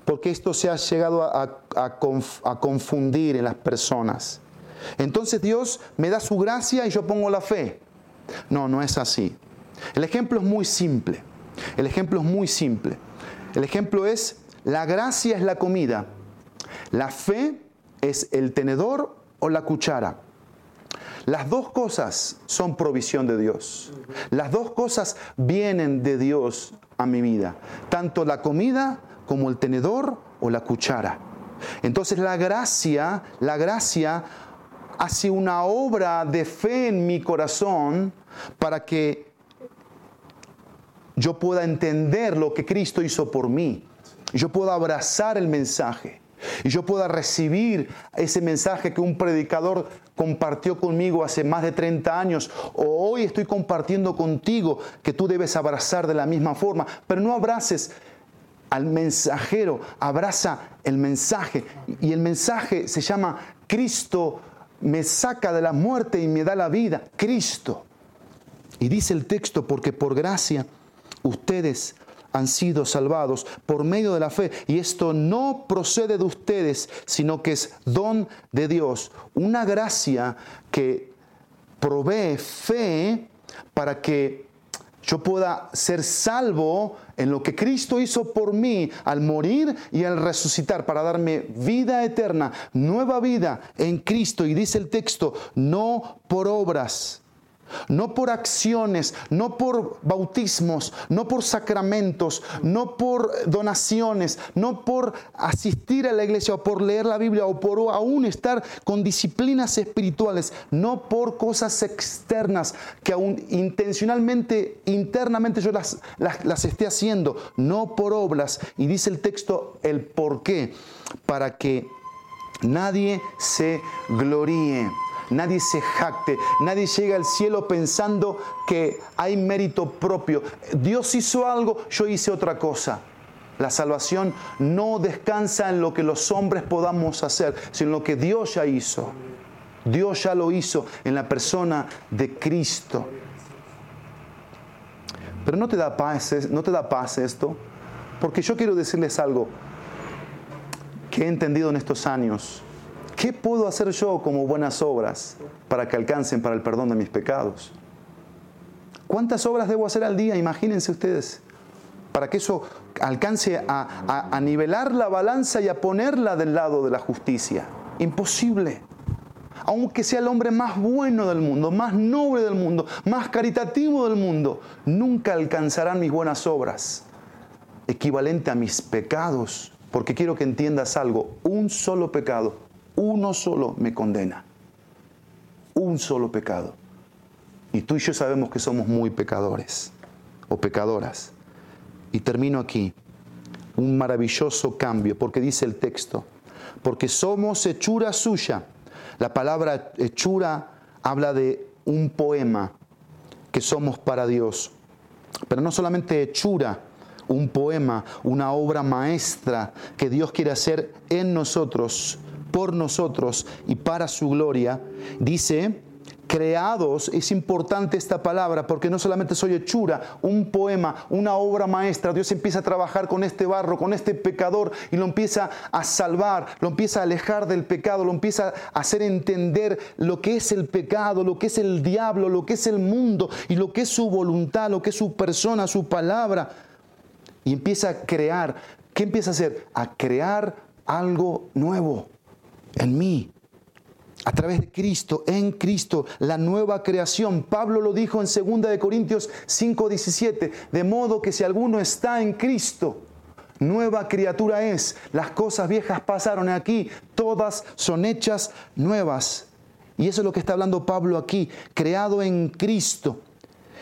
porque esto se ha llegado a, a confundir en las personas. Entonces Dios me da su gracia y yo pongo la fe. No, no es así. El ejemplo es muy simple. El ejemplo es muy simple. El ejemplo es, la gracia es la comida, la fe es el tenedor o la cuchara. Las dos cosas son provisión de Dios. Las dos cosas vienen de Dios a mi vida. Tanto la comida como el tenedor o la cuchara. Entonces la gracia, la gracia hace una obra de fe en mi corazón para que yo pueda entender lo que Cristo hizo por mí. Yo pueda abrazar el mensaje y yo pueda recibir ese mensaje que un predicador compartió conmigo hace más de 30 años o hoy estoy compartiendo contigo que tú debes abrazar de la misma forma, pero no abraces al mensajero, abraza el mensaje. Y el mensaje se llama Cristo me saca de la muerte y me da la vida, Cristo. Y dice el texto, porque por gracia ustedes han sido salvados por medio de la fe. Y esto no procede de ustedes, sino que es don de Dios. Una gracia que provee fe para que yo pueda ser salvo en lo que Cristo hizo por mí al morir y al resucitar para darme vida eterna, nueva vida en Cristo. Y dice el texto, no por obras no por acciones, no por bautismos, no por sacramentos, no por donaciones, no por asistir a la iglesia o por leer la Biblia o por aún estar con disciplinas espirituales, no por cosas externas que aún intencionalmente, internamente yo las, las, esté haciendo, no por obras. Y dice el texto el por qué, para que nadie se gloríe nadie se jacte, nadie llega al cielo pensando que hay mérito propio. Dios hizo algo, yo hice otra cosa. La salvación no descansa en lo que los hombres podamos hacer, sino en lo que Dios ya hizo. Dios ya lo hizo en la persona de Cristo. Pero no te da paz, no te da paz esto, porque yo quiero decirles algo que he entendido en estos años. ¿Qué puedo hacer yo como buenas obras para que alcancen para el perdón de mis pecados? ¿Cuántas obras debo hacer al día? Imagínense ustedes, para que eso alcance a, nivelar la balanza y a ponerla del lado de la justicia. Imposible. Aunque sea el hombre más bueno del mundo, más noble del mundo, más caritativo del mundo, nunca alcanzarán mis buenas obras equivalente a mis pecados. Porque quiero que entiendas algo, un solo pecado uno solo me condena. Un solo pecado. Y tú y yo sabemos que somos muy pecadores o pecadoras. Y termino aquí. Un maravilloso cambio, porque dice el texto, porque somos hechura suya. La palabra hechura habla de un poema que somos para Dios. Pero no solamente hechura, un poema, una obra maestra que Dios quiere hacer en nosotros por nosotros y para su gloria, dice, creados, es importante esta palabra porque no solamente soy hechura, un poema, una obra maestra, Dios empieza a trabajar con este barro, con este pecador y lo empieza a salvar, lo empieza a alejar del pecado, lo empieza a hacer entender lo que es el pecado, lo que es el diablo, lo que es el mundo y lo que es su voluntad, lo que es su persona, su palabra. Y empieza a crear, ¿qué empieza a hacer? A crear algo nuevo en mí, a través de Cristo, en Cristo, la nueva creación. Pablo lo dijo en 2 de Corintios 5:17, de modo que si alguno está en Cristo, nueva criatura es. Las cosas viejas pasaron aquí, todas son hechas nuevas. Y eso es lo que está hablando Pablo aquí, creado en Cristo.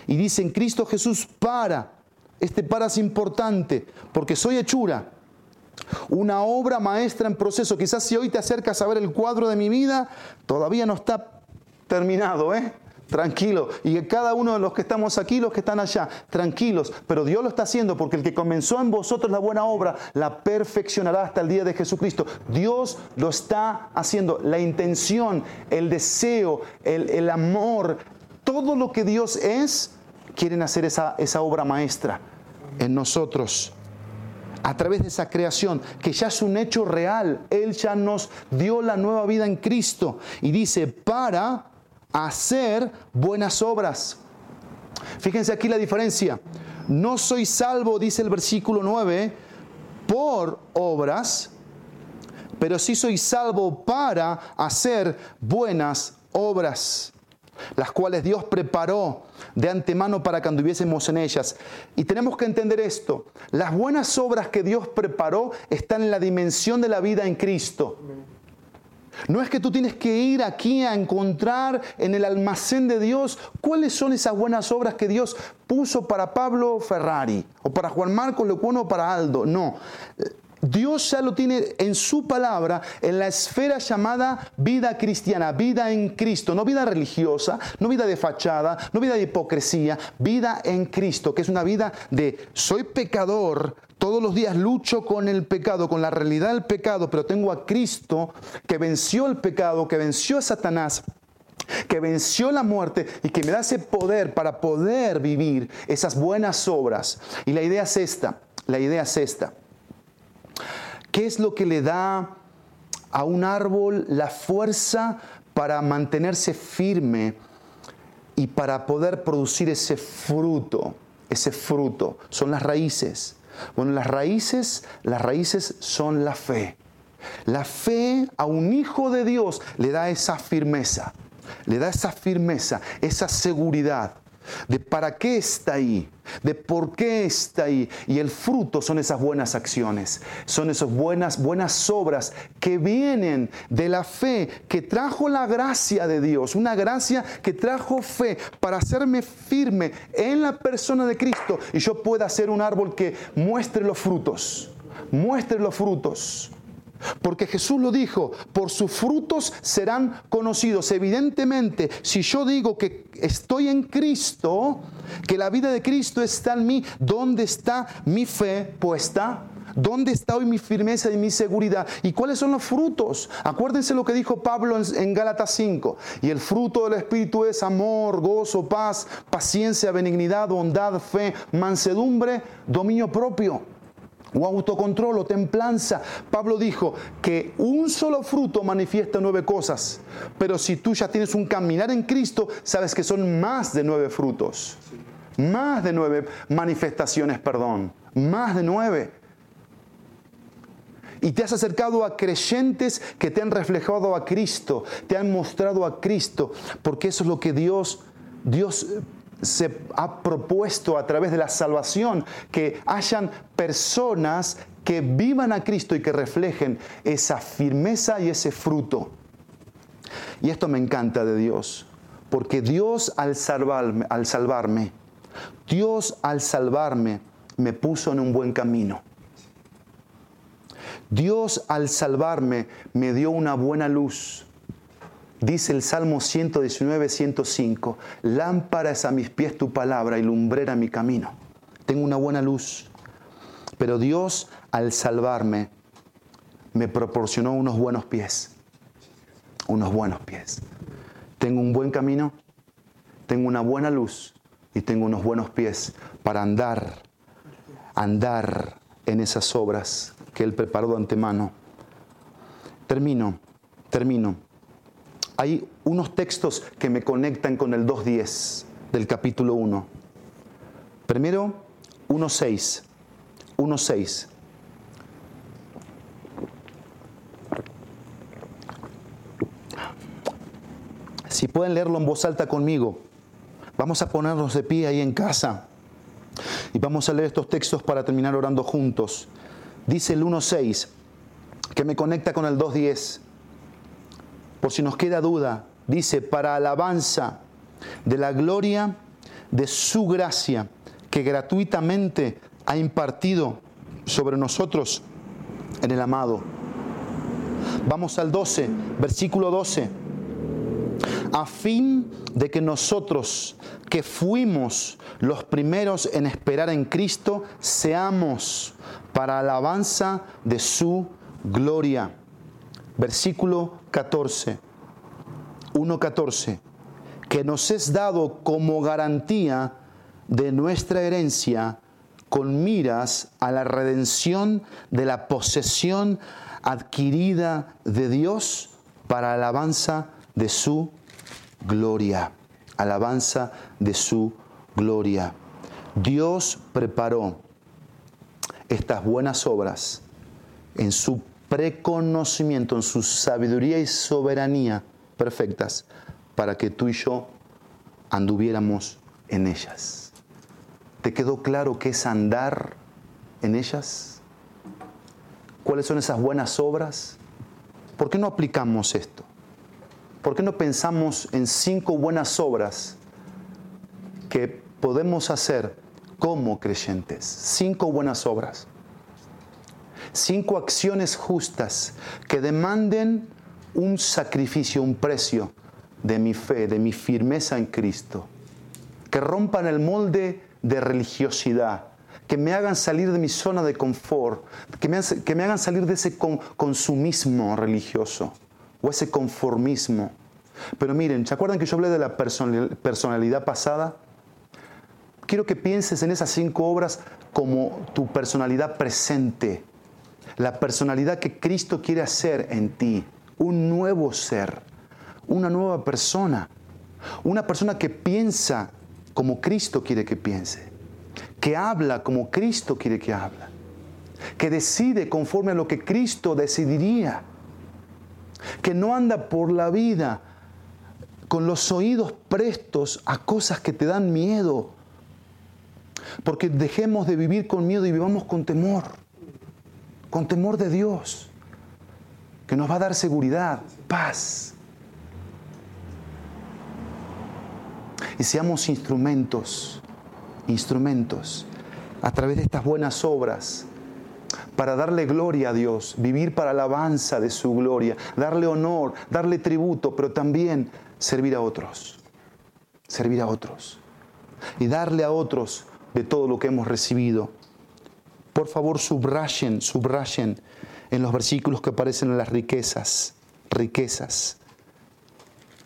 Y dice en Cristo Jesús para. Este para es importante, porque soy hechura una obra maestra en proceso. Quizás si hoy te acercas a ver el cuadro de mi vida, todavía no está terminado, ¿eh? Tranquilo. Y cada uno de los que estamos aquí, los que están allá, tranquilos. Pero Dios lo está haciendo porque el que comenzó en vosotros la buena obra, la perfeccionará hasta el día de Jesucristo. Dios lo está haciendo. La intención, el deseo, el, amor, todo lo que Dios es, quieren hacer esa, esa obra maestra en nosotros a través de esa creación, que ya es un hecho real. Él ya nos dio la nueva vida en Cristo. Y dice, para hacer buenas obras. Fíjense aquí la diferencia. No soy salvo, dice el versículo 9, por obras, pero sí soy salvo para hacer buenas obras las cuales Dios preparó de antemano para que anduviésemos en ellas. Y tenemos que entender esto, las buenas obras que Dios preparó están en la dimensión de la vida en Cristo. No es que tú tienes que ir aquí a encontrar en el almacén de Dios cuáles son esas buenas obras que Dios puso para Pablo Ferrari o para Juan Marcos Lecuono o para Aldo. No, Dios ya lo tiene en su palabra, en la esfera llamada vida cristiana, vida en Cristo, no vida religiosa, no vida de fachada, no vida de hipocresía, vida en Cristo, que es una vida de soy pecador, todos los días lucho con el pecado, con la realidad del pecado, pero tengo a Cristo que venció el pecado, que venció a Satanás, que venció la muerte y que me da ese poder para poder vivir esas buenas obras. Y la idea es esta, la idea es esta. ¿Qué es lo que le da a un árbol la fuerza para mantenerse firme y para poder producir ese fruto? Ese fruto son las raíces. Bueno, las raíces, las raíces son la fe. La fe a un hijo de Dios le da esa firmeza, le da esa firmeza, esa seguridad de para qué está ahí, de por qué está ahí. Y el fruto son esas buenas acciones, son esas buenas, buenas obras que vienen de la fe, que trajo la gracia de Dios, una gracia que trajo fe para hacerme firme en la persona de Cristo y yo pueda ser un árbol que muestre los frutos, muestre los frutos. Porque Jesús lo dijo, por sus frutos serán conocidos. Evidentemente, si yo digo que estoy en Cristo, que la vida de Cristo está en mí, ¿dónde está mi fe puesta? ¿Dónde está hoy mi firmeza y mi seguridad? ¿Y cuáles son los frutos? Acuérdense lo que dijo Pablo en, Gálatas 5. Y el fruto del Espíritu es amor, gozo, paz, paciencia, benignidad, bondad, fe, mansedumbre, dominio propio o autocontrol o templanza. Pablo dijo que un solo fruto manifiesta nueve cosas, pero si tú ya tienes un caminar en Cristo, sabes que son más de nueve frutos, más de nueve manifestaciones, perdón, más de nueve. Y te has acercado a creyentes que te han reflejado a Cristo, te han mostrado a Cristo, porque eso es lo que Dios, Dios se ha propuesto a través de la salvación que hayan personas que vivan a Cristo y que reflejen esa firmeza y ese fruto. Y esto me encanta de Dios, porque Dios al salvarme, al salvarme, Dios al salvarme me puso en un buen camino. Dios al salvarme me dio una buena luz. Dice el Salmo 119, 105, lámpara es a mis pies tu palabra y lumbrera mi camino. Tengo una buena luz, pero Dios al salvarme me proporcionó unos buenos pies, unos buenos pies. Tengo un buen camino, tengo una buena luz y tengo unos buenos pies para andar, andar en esas obras que Él preparó de antemano. Termino, termino hay unos textos que me conectan con el 2.10 del capítulo 1. Primero, 1.6. 1.6. Si pueden leerlo en voz alta conmigo, vamos a ponernos de pie ahí en casa y vamos a leer estos textos para terminar orando juntos. Dice el 1.6, que me conecta con el 2.10 por si nos queda duda, dice, para alabanza de la gloria de su gracia que gratuitamente ha impartido sobre nosotros en el amado. Vamos al 12, versículo 12. A fin de que nosotros que fuimos los primeros en esperar en Cristo, seamos para alabanza de su gloria. Versículo 14, 1.14, que nos es dado como garantía de nuestra herencia con miras a la redención de la posesión adquirida de Dios para alabanza de su gloria. Alabanza de su gloria. Dios preparó estas buenas obras en su preconocimiento, en su sabiduría y soberanía perfectas, para que tú y yo anduviéramos en ellas. ¿Te quedó claro qué es andar en ellas? ¿Cuáles son esas buenas obras? ¿Por qué no aplicamos esto? ¿Por qué no pensamos en cinco buenas obras que podemos hacer como creyentes? Cinco buenas obras cinco acciones justas que demanden un sacrificio, un precio de mi fe, de mi firmeza en Cristo, que rompan el molde de religiosidad, que me hagan salir de mi zona de confort, que me, hagan salir de ese consumismo religioso o ese conformismo. Pero miren, ¿se acuerdan que yo hablé de la personalidad pasada? Quiero que pienses en esas cinco obras como tu personalidad presente, la personalidad que Cristo quiere hacer en ti, un nuevo ser, una nueva persona, una persona que piensa como Cristo quiere que piense, que habla como Cristo quiere que habla, que decide conforme a lo que Cristo decidiría, que no anda por la vida con los oídos prestos a cosas que te dan miedo, porque dejemos de vivir con miedo y vivamos con temor, con temor de Dios, que nos va a dar seguridad, paz. Y seamos instrumentos, instrumentos, a través de estas buenas obras, para darle gloria a Dios, vivir para alabanza de su gloria, darle honor, darle tributo, pero también servir a otros, servir a otros y darle a otros de todo lo que hemos recibido. Por favor, subrayen, subrayen en los versículos que aparecen en las riquezas, riquezas,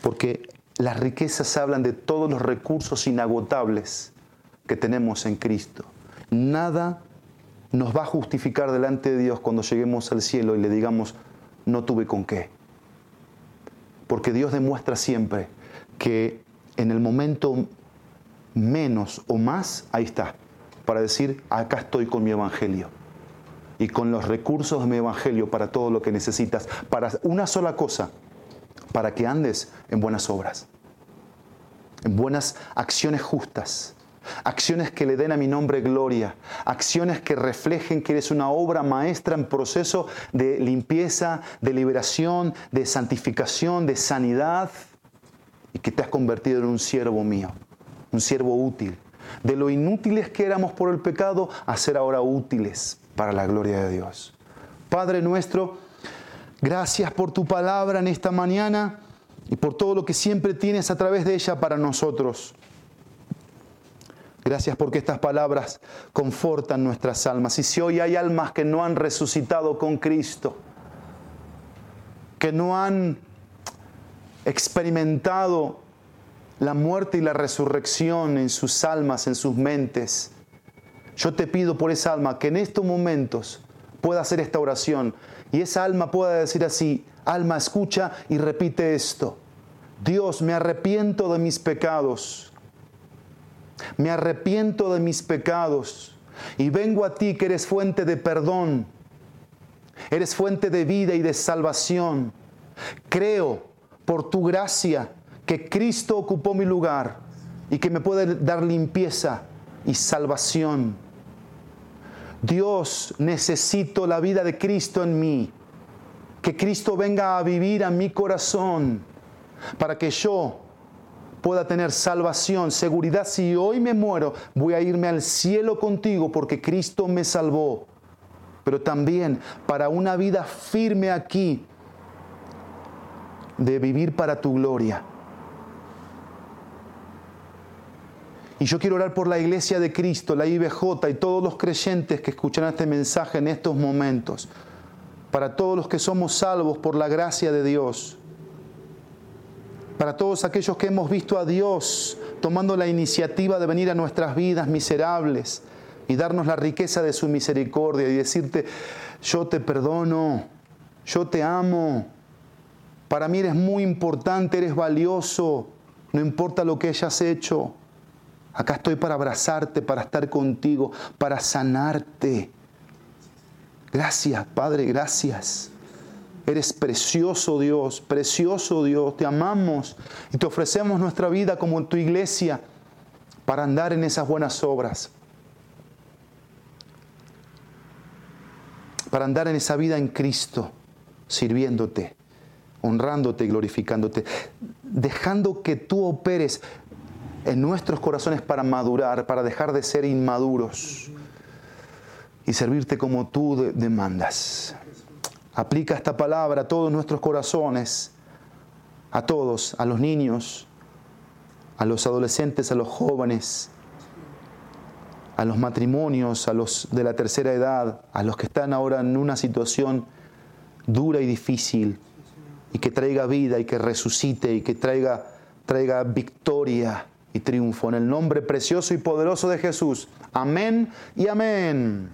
porque las riquezas hablan de todos los recursos inagotables que tenemos en Cristo. Nada nos va a justificar delante de Dios cuando lleguemos al cielo y le digamos, no tuve con qué. Porque Dios demuestra siempre que en el momento menos o más, ahí está, para decir, acá estoy con mi evangelio. Y con los recursos de mi evangelio para todo lo que necesitas, para una sola cosa, para que andes en buenas obras, en buenas acciones justas, acciones que le den a mi nombre gloria, acciones que reflejen que eres una obra maestra en proceso de limpieza, de liberación, de santificación, de sanidad, y que te has convertido en un siervo mío un siervo útil. De lo inútiles que éramos por el pecado a ser ahora útiles para la gloria de Dios. Padre nuestro, gracias por tu palabra en esta mañana y por todo lo que siempre tienes a través de ella para nosotros. Gracias porque estas palabras confortan nuestras almas. Y si hoy hay almas que no han resucitado con Cristo, que no han experimentado la muerte y la resurrección en sus almas, en sus mentes. Yo te pido por esa alma que en estos momentos pueda hacer esta oración y esa alma pueda decir así, alma escucha y repite esto. Dios, me arrepiento de mis pecados. Me arrepiento de mis pecados y vengo a ti que eres fuente de perdón. Eres fuente de vida y de salvación. Creo por tu gracia que Cristo ocupó mi lugar y que me puede dar limpieza y salvación. Dios, necesito la vida de Cristo en mí. Que Cristo venga a vivir a mi corazón para que yo pueda tener salvación, seguridad. Si hoy me muero, voy a irme al cielo contigo porque Cristo me salvó. Pero también para una vida firme aquí, de vivir para tu gloria. Y yo quiero orar por la iglesia de Cristo, la IBJ y todos los creyentes que escuchan este mensaje en estos momentos. Para todos los que somos salvos por la gracia de Dios. Para todos aquellos que hemos visto a Dios tomando la iniciativa de venir a nuestras vidas miserables y darnos la riqueza de su misericordia y decirte, yo te perdono, yo te amo, para mí eres muy importante, eres valioso, no importa lo que hayas hecho. Acá estoy para abrazarte, para estar contigo, para sanarte. Gracias, Padre, gracias. Eres precioso Dios, precioso Dios. Te amamos y te ofrecemos nuestra vida como tu iglesia para andar en esas buenas obras. Para andar en esa vida en Cristo, sirviéndote, honrándote glorificándote, dejando que tú operes en nuestros corazones para madurar, para dejar de ser inmaduros y servirte como tú demandas. Aplica esta palabra a todos nuestros corazones, a todos, a los niños, a los adolescentes, a los jóvenes, a los matrimonios, a los de la tercera edad, a los que están ahora en una situación dura y difícil, y que traiga vida y que resucite y que traiga, traiga victoria y triunfo. En el nombre precioso y poderoso de Jesús. Amén y amén.